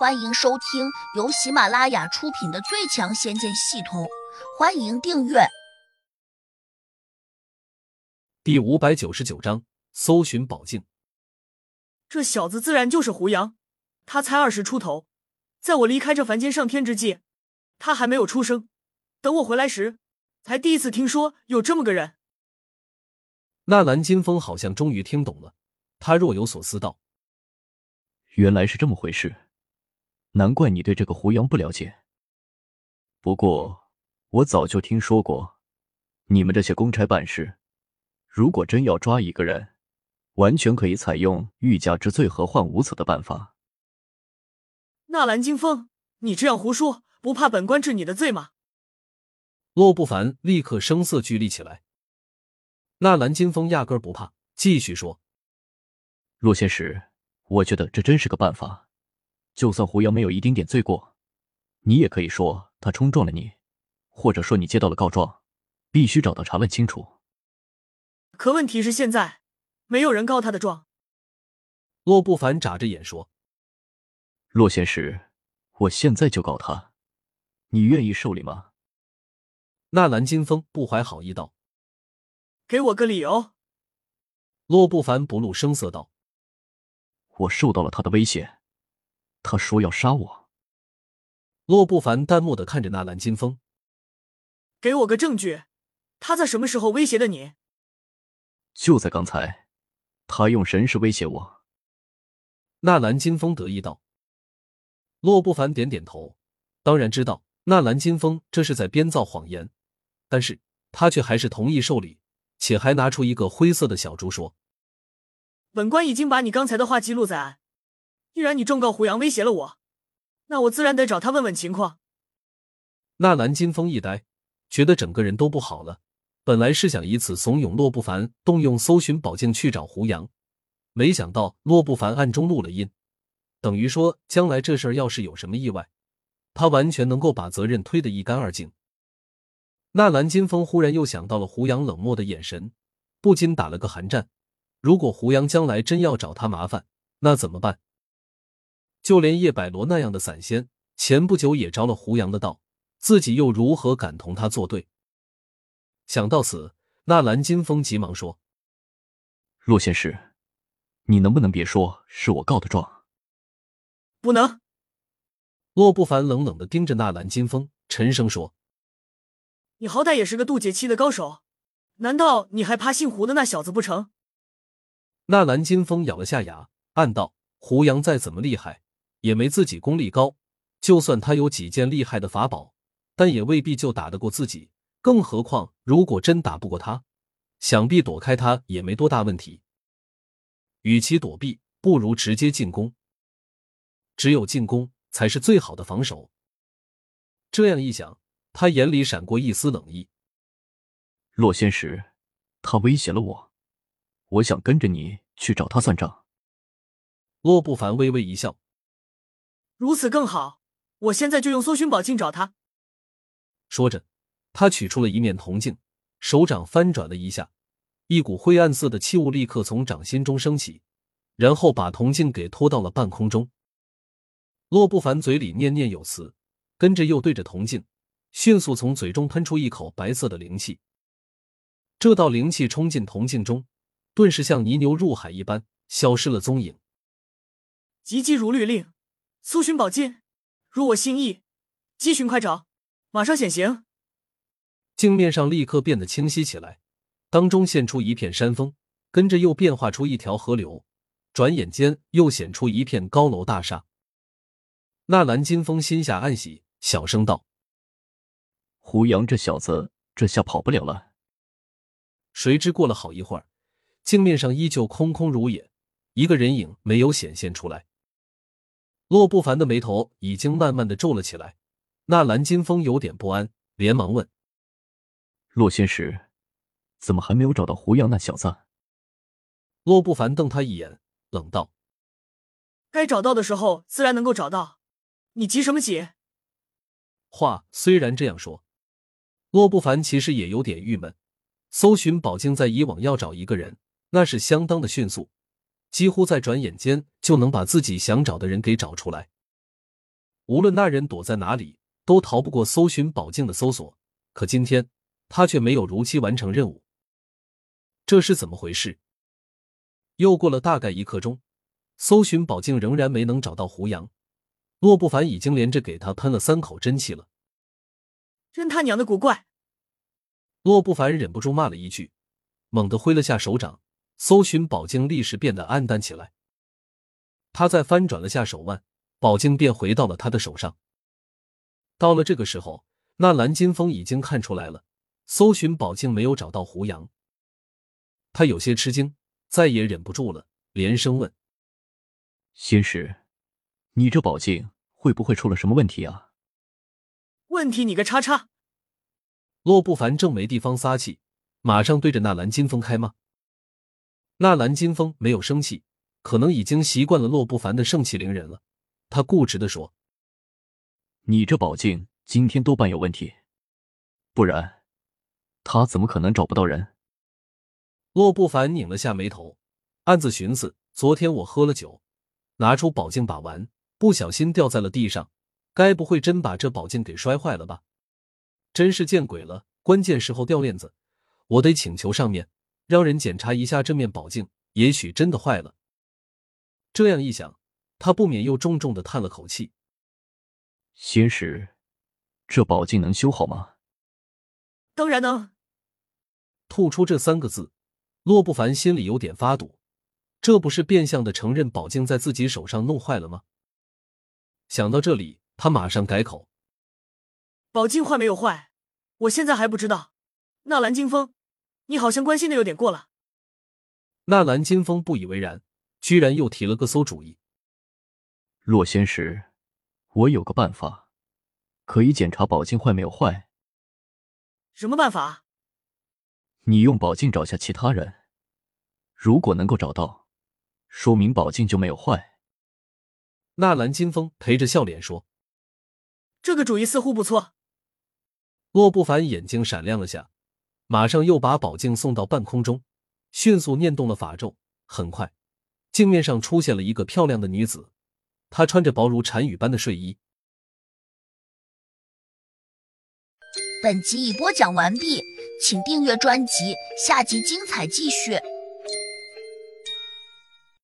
欢迎收听由喜马拉雅出品的《最强仙剑系统》，欢迎订阅。第五百九十九章：搜寻宝镜。这小子自然就是胡杨，他才二十出头，在我离开这凡间上天之际，他还没有出生。等我回来时，才第一次听说有这么个人。纳兰金风好像终于听懂了，他若有所思道：“原来是这么回事。”难怪你对这个胡杨不了解。不过我早就听说过，你们这些公差办事，如果真要抓一个人，完全可以采用欲加之罪，何患无辞的办法。纳兰金风，你这样胡说，不怕本官治你的罪吗？洛不凡立刻声色俱厉起来。纳兰金风压根不怕，继续说：“若仙使，我觉得这真是个办法。”就算胡杨没有一丁点罪过，你也可以说他冲撞了你，或者说你接到了告状，必须找到查问清楚。可问题是现在没有人告他的状。洛不凡眨着眼说：“洛仙使，我现在就告他，你愿意受理吗？”纳兰金风不怀好意道：“给我个理由。”洛不凡不露声色道：“我受到了他的威胁。”他说要杀我。洛不凡淡漠的看着纳兰金风，给我个证据，他在什么时候威胁的你？就在刚才，他用神识威胁我。纳兰金风得意道。洛不凡点点头，当然知道纳兰金风这是在编造谎言，但是他却还是同意受理，且还拿出一个灰色的小猪说：“本官已经把你刚才的话记录在案。”既然你状告胡杨威胁了我，那我自然得找他问问情况。纳兰金风一呆，觉得整个人都不好了。本来是想以此怂恿洛不凡动用搜寻宝镜去找胡杨，没想到洛不凡暗中录了音，等于说将来这事儿要是有什么意外，他完全能够把责任推得一干二净。纳兰金风忽然又想到了胡杨冷漠的眼神，不禁打了个寒战。如果胡杨将来真要找他麻烦，那怎么办？就连叶百罗那样的散仙，前不久也着了胡杨的道，自己又如何敢同他作对？想到此，纳兰金风急忙说：“洛仙师，你能不能别说是我告的状？”不能。洛不凡冷冷的盯着纳兰金风，沉声说：“你好歹也是个渡劫期的高手，难道你还怕姓胡的那小子不成？”纳兰金风咬了下牙，暗道：“胡杨再怎么厉害。”也没自己功力高，就算他有几件厉害的法宝，但也未必就打得过自己。更何况，如果真打不过他，想必躲开他也没多大问题。与其躲避，不如直接进攻。只有进攻才是最好的防守。这样一想，他眼里闪过一丝冷意。洛仙石，他威胁了我，我想跟着你去找他算账。洛不凡微微一笑。如此更好，我现在就用搜寻宝镜找他。说着，他取出了一面铜镜，手掌翻转了一下，一股灰暗色的气雾立刻从掌心中升起，然后把铜镜给拖到了半空中。洛不凡嘴里念念有词，跟着又对着铜镜，迅速从嘴中喷出一口白色的灵气。这道灵气冲进铜镜中，顿时像泥牛入海一般，消失了踪影。急急如律令。搜寻宝镜，如我心意，急寻快找，马上显形。镜面上立刻变得清晰起来，当中现出一片山峰，跟着又变化出一条河流，转眼间又显出一片高楼大厦。纳兰金风心下暗喜，小声道：“胡杨这小子，这下跑不了了。”谁知过了好一会儿，镜面上依旧空空如也，一个人影没有显现出来。洛不凡的眉头已经慢慢的皱了起来，纳兰金风有点不安，连忙问：“洛仙使，怎么还没有找到胡杨那小子？”洛不凡瞪他一眼，冷道：“该找到的时候自然能够找到，你急什么急？”话虽然这样说，洛不凡其实也有点郁闷。搜寻宝镜在以往要找一个人，那是相当的迅速。几乎在转眼间就能把自己想找的人给找出来，无论那人躲在哪里，都逃不过搜寻宝镜的搜索。可今天他却没有如期完成任务，这是怎么回事？又过了大概一刻钟，搜寻宝镜仍然没能找到胡杨。洛不凡已经连着给他喷了三口真气了。真他娘的古怪！洛不凡忍不住骂了一句，猛地挥了下手掌，搜寻宝镜立时变得暗淡起来。他再翻转了下手腕，宝镜便回到了他的手上。到了这个时候，那蓝金风已经看出来了，搜寻宝镜没有找到胡杨。他有些吃惊，再也忍不住了，连声问：“仙师，你这宝镜会不会出了什么问题啊？”问题你个叉叉！洛不凡正没地方撒气，马上对着那蓝金风开骂。纳兰金风没有生气，可能已经习惯了洛不凡的盛气凌人了。他固执的说：“你这宝镜今天多半有问题，不然他怎么可能找不到人？”洛不凡拧了下眉头，暗自寻思：昨天我喝了酒，拿出宝镜把玩，不小心掉在了地上。该不会真把这宝镜给摔坏了吧？真是见鬼了！关键时候掉链子，我得请求上面让人检查一下这面宝镜，也许真的坏了。这样一想，他不免又重重的叹了口气。仙师，这宝镜能修好吗？当然能。吐出这三个字，洛不凡心里有点发堵，这不是变相的承认宝镜在自己手上弄坏了吗？想到这里。他马上改口：“宝镜坏没有坏，我现在还不知道。”纳兰金风，你好像关心的有点过了。纳兰金风不以为然，居然又提了个馊主意：“洛仙师，我有个办法，可以检查宝镜坏没有坏。”什么办法？你用宝镜找下其他人，如果能够找到，说明宝镜就没有坏。纳兰金风陪着笑脸说。这个主意似乎不错。洛不凡眼睛闪亮了下，马上又把宝镜送到半空中，迅速念动了法咒。很快，镜面上出现了一个漂亮的女子，她穿着薄如蝉羽般的睡衣。本集已播讲完毕，请订阅专辑，下集精彩继续。